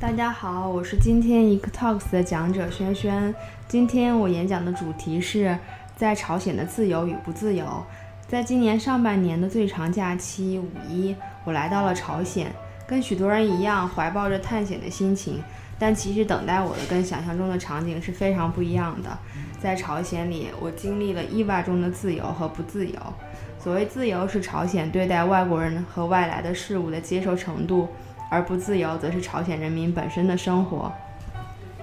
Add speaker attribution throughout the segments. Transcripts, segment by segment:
Speaker 1: 大家好，我是今天一个 Talks 的讲者轩轩。今天我演讲的主题是在朝鲜的自由与不自由。在今年上半年的最长假期五一，我来到了朝鲜，跟许多人一样，怀抱着探险的心情。但其实等待我的跟想象中的场景是非常不一样的。在朝鲜里，我经历了意外中的自由和不自由。所谓自由，是朝鲜对待外国人和外来的事物的接受程度。而不自由，则是朝鲜人民本身的生活。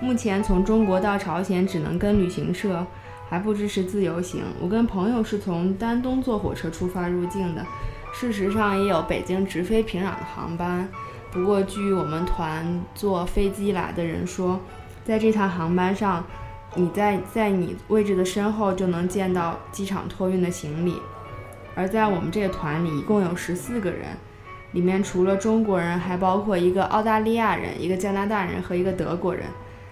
Speaker 1: 目前从中国到朝鲜只能跟旅行社，还不支持自由行。我跟朋友是从丹东坐火车出发入境的，事实上也有北京直飞平壤的航班。不过据我们团坐飞机来的人说，在这趟航班上，你在在你位置的身后就能见到机场托运的行李。而在我们这个团里，一共有十四个人。里面除了中国人，还包括一个澳大利亚人、一个加拿大人和一个德国人。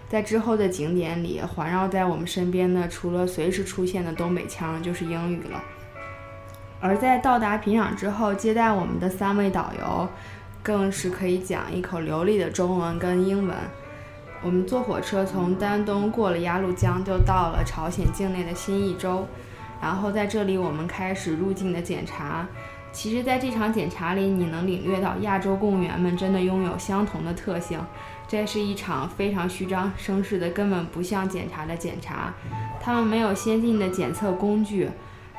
Speaker 1: 在之后的景点里，环绕在我们身边的，除了随时出现的东北腔，就是英语了。而在到达平壤之后，接待我们的三位导游，更是可以讲一口流利的中文跟英文。我们坐火车从丹东过了鸭绿江，就到了朝鲜境内的新义州。然后在这里，我们开始入境的检查。其实，在这场检查里，你能领略到亚洲公务员们真的拥有相同的特性。这是一场非常虚张声势的，根本不像检查的检查。他们没有先进的检测工具，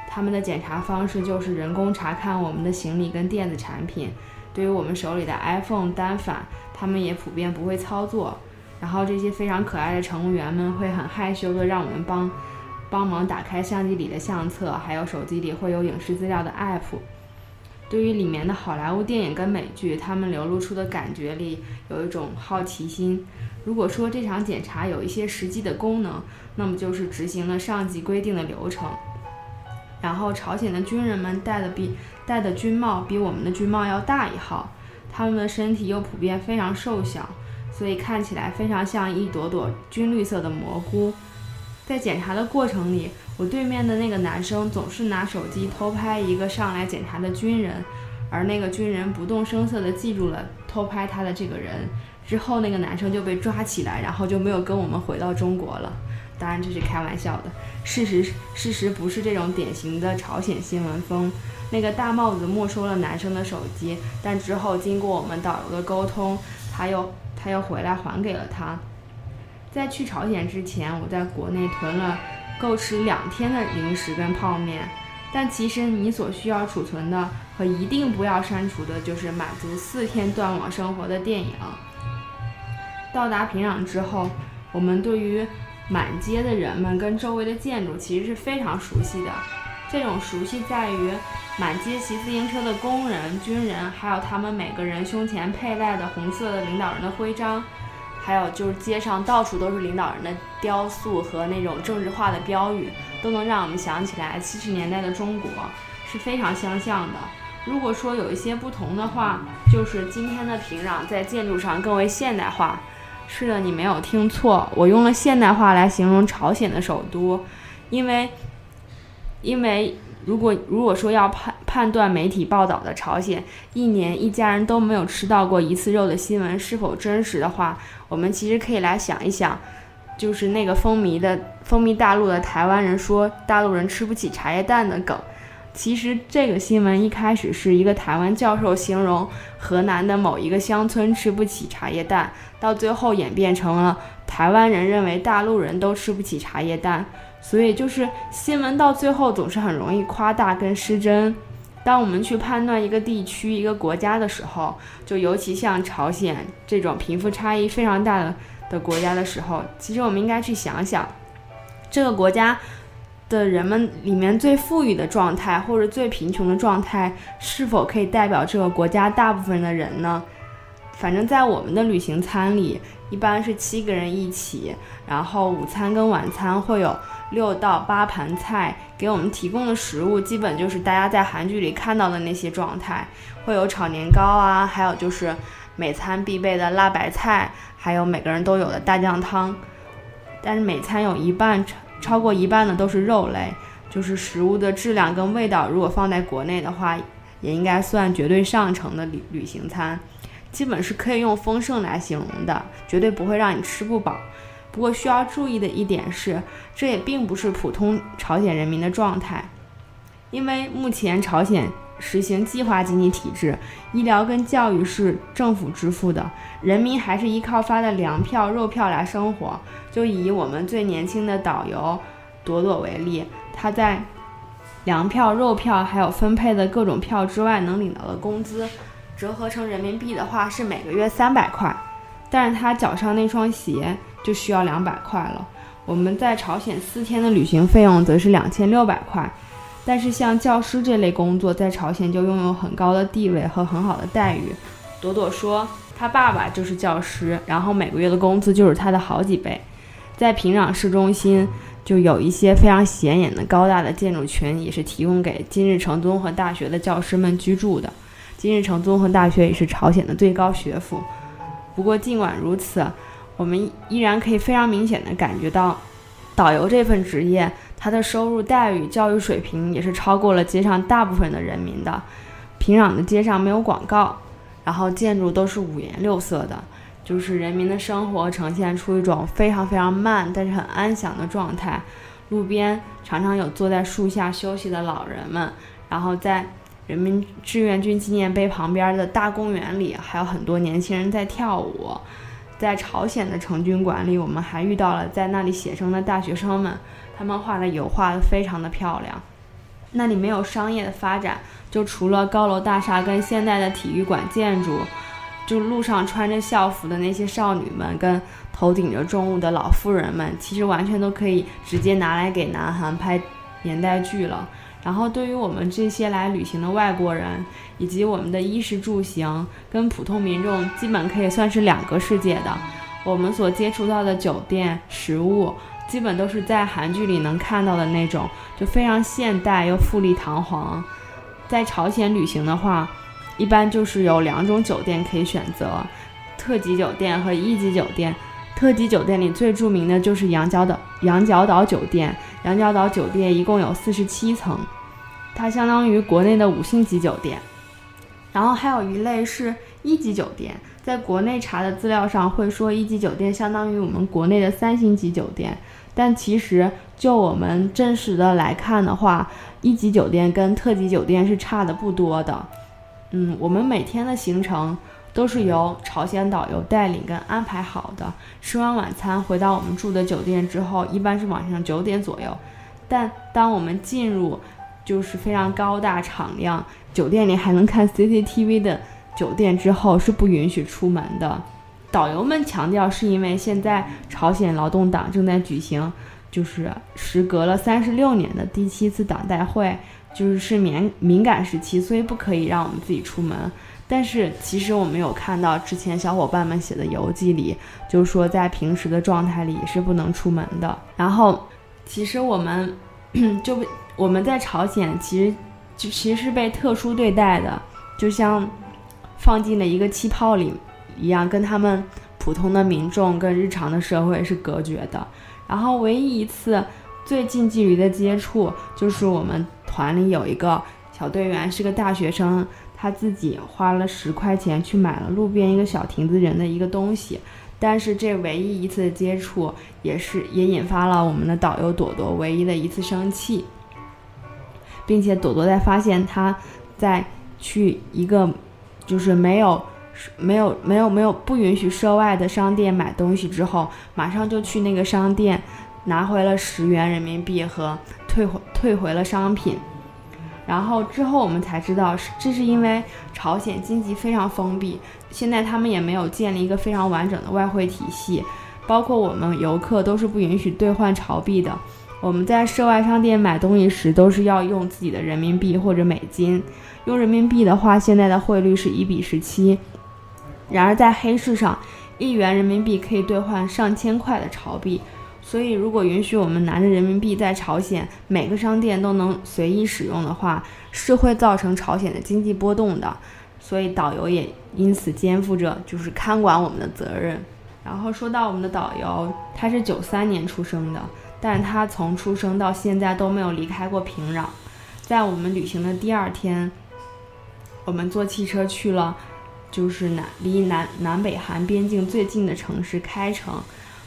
Speaker 1: 他们的检查方式就是人工查看我们的行李跟电子产品。对于我们手里的 iPhone 单反，他们也普遍不会操作。然后，这些非常可爱的乘务员们会很害羞的让我们帮帮忙打开相机里的相册，还有手机里会有影视资料的 App。对于里面的好莱坞电影跟美剧，他们流露出的感觉里有一种好奇心。如果说这场检查有一些实际的功能，那么就是执行了上级规定的流程。然后，朝鲜的军人们戴的比戴的军帽比我们的军帽要大一号，他们的身体又普遍非常瘦小，所以看起来非常像一朵朵军绿色的蘑菇。在检查的过程里，我对面的那个男生总是拿手机偷拍一个上来检查的军人，而那个军人不动声色地记住了偷拍他的这个人。之后，那个男生就被抓起来，然后就没有跟我们回到中国了。当然这是开玩笑的，事实事实不是这种典型的朝鲜新闻风。那个大帽子没收了男生的手机，但之后经过我们导游的沟通，他又他又回来还给了他。在去朝鲜之前，我在国内囤了够吃两天的零食跟泡面。但其实你所需要储存的和一定不要删除的，就是满足四天断网生活的电影。到达平壤之后，我们对于满街的人们跟周围的建筑其实是非常熟悉的。这种熟悉在于满街骑自行车的工人、军人，还有他们每个人胸前佩戴的红色的领导人的徽章。还有就是街上到处都是领导人的雕塑和那种政治化的标语，都能让我们想起来七十年代的中国是非常相像的。如果说有一些不同的话，就是今天的平壤在建筑上更为现代化。是的，你没有听错，我用了现代化来形容朝鲜的首都，因为，因为。如果如果说要判判断媒体报道的朝鲜一年一家人都没有吃到过一次肉的新闻是否真实的话，我们其实可以来想一想，就是那个风靡的风靡大陆的台湾人说大陆人吃不起茶叶蛋的梗，其实这个新闻一开始是一个台湾教授形容河南的某一个乡村吃不起茶叶蛋，到最后演变成了台湾人认为大陆人都吃不起茶叶蛋。所以就是新闻到最后总是很容易夸大跟失真。当我们去判断一个地区、一个国家的时候，就尤其像朝鲜这种贫富差异非常大的的国家的时候，其实我们应该去想想，这个国家的人们里面最富裕的状态或者最贫穷的状态，是否可以代表这个国家大部分的人呢？反正，在我们的旅行餐里，一般是七个人一起，然后午餐跟晚餐会有。六到八盘菜给我们提供的食物，基本就是大家在韩剧里看到的那些状态，会有炒年糕啊，还有就是每餐必备的辣白菜，还有每个人都有的大酱汤。但是每餐有一半超超过一半的都是肉类，就是食物的质量跟味道，如果放在国内的话，也应该算绝对上乘的旅旅行餐。基本是可以用丰盛来形容的，绝对不会让你吃不饱。不过需要注意的一点是，这也并不是普通朝鲜人民的状态，因为目前朝鲜实行计划经济体制，医疗跟教育是政府支付的，人民还是依靠发的粮票、肉票来生活。就以我们最年轻的导游朵朵为例，他在粮票、肉票还有分配的各种票之外，能领到的工资，折合成人民币的话是每个月三百块，但是他脚上那双鞋就需要两百块了。我们在朝鲜四天的旅行费用则是两千六百块，但是像教师这类工作在朝鲜就拥有很高的地位和很好的待遇。朵朵说，他爸爸就是教师，然后每个月的工资就是他的好几倍。在平壤市中心，就有一些非常显眼的高大的建筑群，也是提供给金日成综合大学的教师们居住的。金日成综合大学也是朝鲜的最高学府。不过，尽管如此，我们依然可以非常明显的感觉到，导游这份职业，他的收入待遇、教育水平也是超过了街上大部分的人民的。平壤的街上没有广告，然后建筑都是五颜六色的。就是人民的生活呈现出一种非常非常慢，但是很安详的状态。路边常常有坐在树下休息的老人们，然后在人民志愿军纪念碑旁边的大公园里，还有很多年轻人在跳舞。在朝鲜的成军馆里，我们还遇到了在那里写生的大学生们，他们画的油画非常的漂亮。那里没有商业的发展，就除了高楼大厦跟现代的体育馆建筑。就路上穿着校服的那些少女们，跟头顶着重物的老妇人们，其实完全都可以直接拿来给南韩拍年代剧了。然后，对于我们这些来旅行的外国人，以及我们的衣食住行，跟普通民众基本可以算是两个世界的。我们所接触到的酒店、食物，基本都是在韩剧里能看到的那种，就非常现代又富丽堂皇。在朝鲜旅行的话。一般就是有两种酒店可以选择，特级酒店和一级酒店。特级酒店里最著名的就是羊角岛羊角岛酒店。羊角岛酒店一共有四十七层，它相当于国内的五星级酒店。然后还有一类是一级酒店，在国内查的资料上会说一级酒店相当于我们国内的三星级酒店，但其实就我们真实的来看的话，一级酒店跟特级酒店是差的不多的。嗯，我们每天的行程都是由朝鲜导游带领跟安排好的。吃完晚餐回到我们住的酒店之后，一般是晚上九点左右。但当我们进入就是非常高大敞亮、酒店里还能看 CCTV 的酒店之后，是不允许出门的。导游们强调，是因为现在朝鲜劳动党正在举行，就是时隔了三十六年的第七次党代会。就是是敏敏感时期，所以不可以让我们自己出门。但是其实我们有看到之前小伙伴们写的游记里，就是说在平时的状态里是不能出门的。然后其实我们 就我们在朝鲜其实就其实是被特殊对待的，就像放进了一个气泡里一样，跟他们普通的民众跟日常的社会是隔绝的。然后唯一一次最近距离的接触就是我们。团里有一个小队员是个大学生，他自己花了十块钱去买了路边一个小亭子人的一个东西，但是这唯一一次的接触也是也引发了我们的导游朵朵唯一的一次生气，并且朵朵在发现他在去一个就是没有没有没有没有不允许涉外的商店买东西之后，马上就去那个商店拿回了十元人民币和。退回退回了商品，然后之后我们才知道，这是因为朝鲜经济非常封闭，现在他们也没有建立一个非常完整的外汇体系，包括我们游客都是不允许兑换朝币的。我们在涉外商店买东西时，都是要用自己的人民币或者美金。用人民币的话，现在的汇率是一比十七。然而在黑市上，一元人民币可以兑换上千块的朝币。所以，如果允许我们拿着人民币在朝鲜每个商店都能随意使用的话，是会造成朝鲜的经济波动的。所以，导游也因此肩负着就是看管我们的责任。然后说到我们的导游，他是九三年出生的，但他从出生到现在都没有离开过平壤。在我们旅行的第二天，我们坐汽车去了，就是南离南南北韩边境最近的城市开城。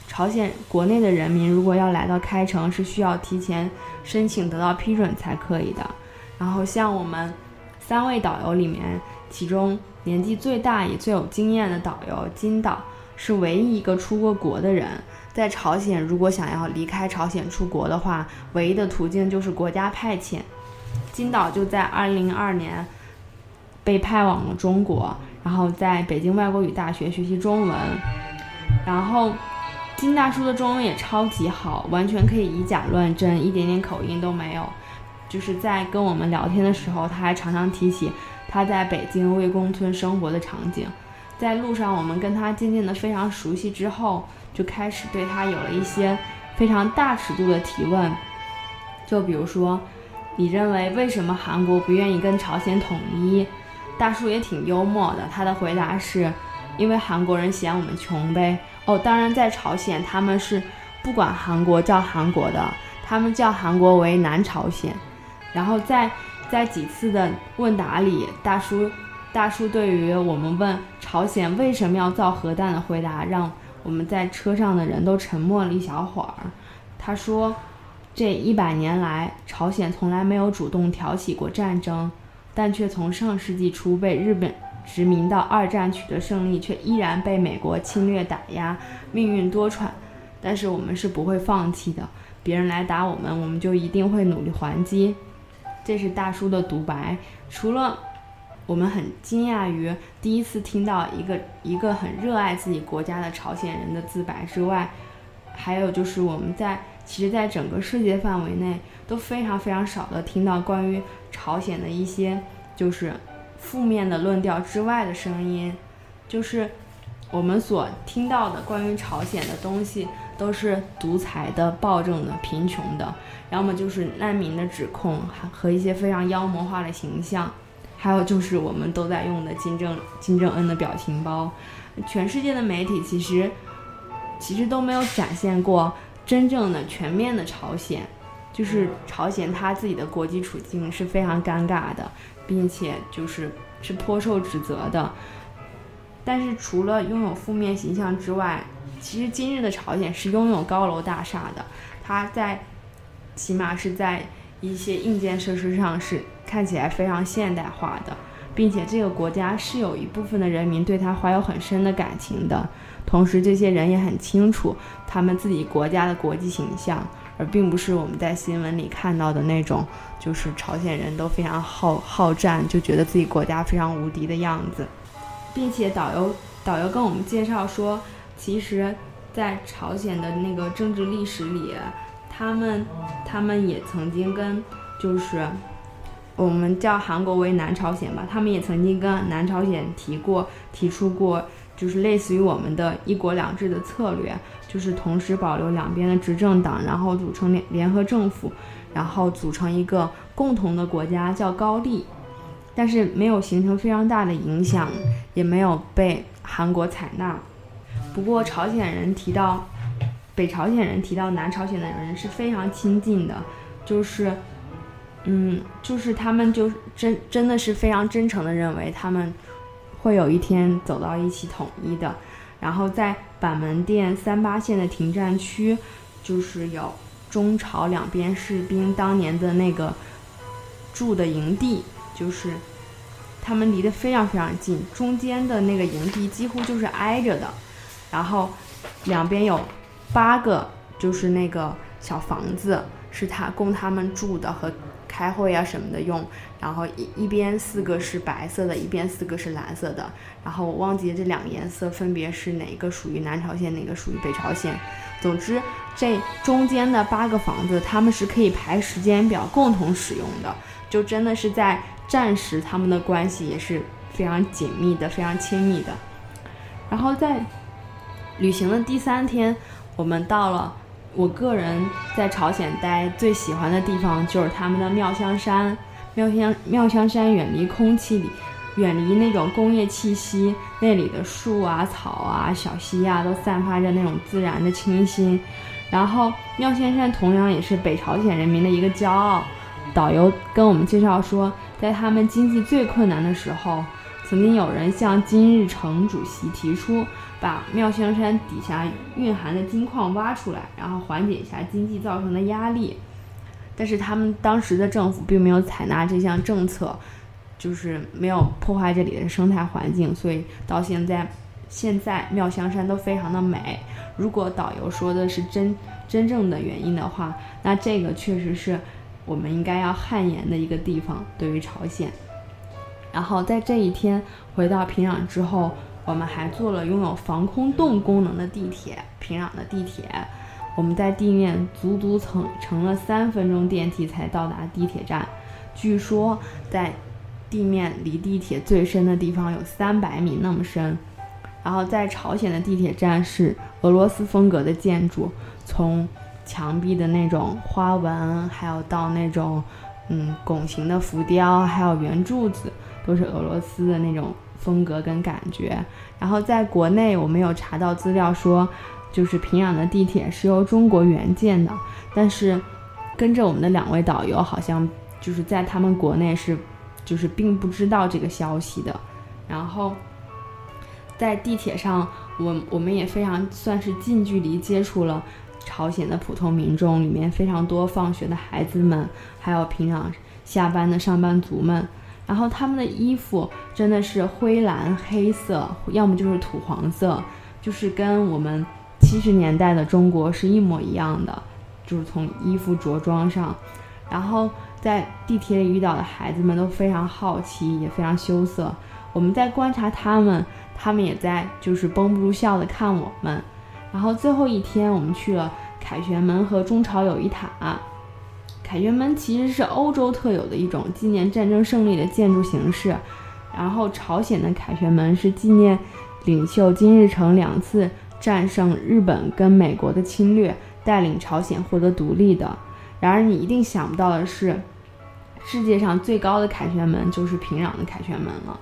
Speaker 1: 朝鲜国内的人民如果要来到开城，是需要提前申请得到批准才可以的。然后像我们三位导游里面，其中年纪最大也最有经验的导游金导，是唯一一个出过国的人。在朝鲜，如果想要离开朝鲜出国的话，唯一的途径就是国家派遣。金导就在2002年被派往了中国，然后在北京外国语大学学习中文。然后金大叔的中文也超级好，完全可以以假乱真，一点点口音都没有。就是在跟我们聊天的时候，他还常常提起他在北京魏公村生活的场景。在路上，我们跟他渐渐的非常熟悉之后。就开始对他有了一些非常大尺度的提问，就比如说，你认为为什么韩国不愿意跟朝鲜统一？大叔也挺幽默的，他的回答是，因为韩国人嫌我们穷呗。哦，当然在朝鲜他们是不管韩国叫韩国的，他们叫韩国为南朝鲜。然后在在几次的问答里，大叔大叔对于我们问朝鲜为什么要造核弹的回答让。我们在车上的人都沉默了一小会儿。他说：“这一百年来，朝鲜从来没有主动挑起过战争，但却从上世纪初被日本殖民到二战取得胜利，却依然被美国侵略打压，命运多舛。但是我们是不会放弃的。别人来打我们，我们就一定会努力还击。”这是大叔的独白。除了。我们很惊讶于第一次听到一个一个很热爱自己国家的朝鲜人的自白之外，还有就是我们在其实，在整个世界范围内都非常非常少的听到关于朝鲜的一些就是负面的论调之外的声音，就是我们所听到的关于朝鲜的东西都是独裁的、暴政的、贫穷的，要么就是难民的指控和一些非常妖魔化的形象。还有就是我们都在用的金正金正恩的表情包，全世界的媒体其实其实都没有展现过真正的全面的朝鲜，就是朝鲜他自己的国际处境是非常尴尬的，并且就是是颇受指责的。但是除了拥有负面形象之外，其实今日的朝鲜是拥有高楼大厦的，它在起码是在一些硬件设施上是。看起来非常现代化的，并且这个国家是有一部分的人民对他怀有很深的感情的。同时，这些人也很清楚他们自己国家的国际形象，而并不是我们在新闻里看到的那种，就是朝鲜人都非常好好战，就觉得自己国家非常无敌的样子。并且导游导游跟我们介绍说，其实，在朝鲜的那个政治历史里，他们他们也曾经跟就是。我们叫韩国为南朝鲜吧，他们也曾经跟南朝鲜提过、提出过，就是类似于我们的一国两制的策略，就是同时保留两边的执政党，然后组成联联合政府，然后组成一个共同的国家叫高丽，但是没有形成非常大的影响，也没有被韩国采纳。不过朝鲜人提到北朝鲜人提到南朝鲜的人是非常亲近的，就是。嗯，就是他们就真真的是非常真诚的认为他们会有一天走到一起统一的。然后在板门店三八线的停战区，就是有中朝两边士兵当年的那个住的营地，就是他们离得非常非常近，中间的那个营地几乎就是挨着的。然后两边有八个就是那个小房子，是他供他们住的和。开会啊什么的用，然后一一边四个是白色的，一边四个是蓝色的，然后我忘记这两个颜色分别是哪个属于南朝鲜，哪个属于北朝鲜。总之，这中间的八个房子，他们是可以排时间表共同使用的，就真的是在战时，他们的关系也是非常紧密的，非常亲密的。然后在旅行的第三天，我们到了。我个人在朝鲜待最喜欢的地方就是他们的妙香山。妙香妙香山远离空气里，远离那种工业气息，那里的树啊、草啊、小溪啊都散发着那种自然的清新。然后妙香山同样也是北朝鲜人民的一个骄傲。导游跟我们介绍说，在他们经济最困难的时候，曾经有人向金日成主席提出，把妙香山底下蕴含的金矿挖出来，然后缓解一下经济造成的压力。但是他们当时的政府并没有采纳这项政策，就是没有破坏这里的生态环境，所以到现在，现在妙香山都非常的美。如果导游说的是真真正的原因的话，那这个确实是我们应该要汗颜的一个地方，对于朝鲜。然后在这一天回到平壤之后，我们还坐了拥有防空洞功能的地铁——平壤的地铁。我们在地面足足乘乘了三分钟电梯才到达地铁站。据说在地面离地铁最深的地方有三百米那么深。然后在朝鲜的地铁站是俄罗斯风格的建筑，从墙壁的那种花纹，还有到那种嗯拱形的浮雕，还有圆柱子。都是俄罗斯的那种风格跟感觉。然后在国内，我们有查到资料说，就是平壤的地铁是由中国援建的。但是，跟着我们的两位导游好像就是在他们国内是，就是并不知道这个消息的。然后，在地铁上，我我们也非常算是近距离接触了朝鲜的普通民众，里面非常多放学的孩子们，还有平壤下班的上班族们。然后他们的衣服真的是灰蓝黑色，要么就是土黄色，就是跟我们七十年代的中国是一模一样的，就是从衣服着装上。然后在地铁里遇到的孩子们都非常好奇，也非常羞涩。我们在观察他们，他们也在就是绷不住笑的看我们。然后最后一天，我们去了凯旋门和中朝友谊塔。凯旋门其实是欧洲特有的一种纪念战争胜利的建筑形式，然后朝鲜的凯旋门是纪念领袖金日成两次战胜日本跟美国的侵略，带领朝鲜获得独立的。然而你一定想不到的是，世界上最高的凯旋门就是平壤的凯旋门了。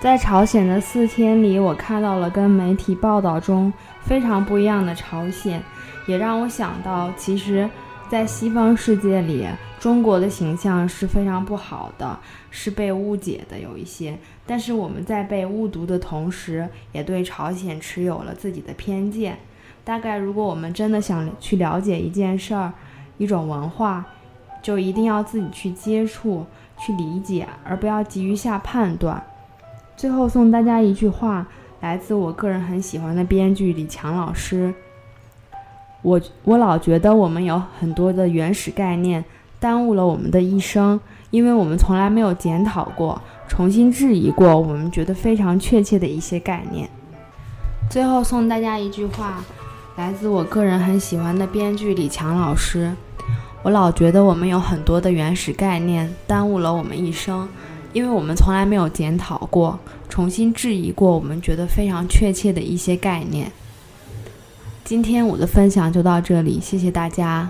Speaker 1: 在朝鲜的四天里，我看到了跟媒体报道中非常不一样的朝鲜，也让我想到其实。在西方世界里，中国的形象是非常不好的，是被误解的有一些。但是我们在被误读的同时，也对朝鲜持有了自己的偏见。大概如果我们真的想去了解一件事儿、一种文化，就一定要自己去接触、去理解，而不要急于下判断。最后送大家一句话，来自我个人很喜欢的编剧李强老师。我我老觉得我们有很多的原始概念耽误了我们的一生，因为我们从来没有检讨过、重新质疑过我们觉得非常确切的一些概念。最后送大家一句话，来自我个人很喜欢的编剧李强老师：我老觉得我们有很多的原始概念耽误了我们一生，因为我们从来没有检讨过、重新质疑过我们觉得非常确切的一些概念。今天我的分享就到这里，谢谢大家。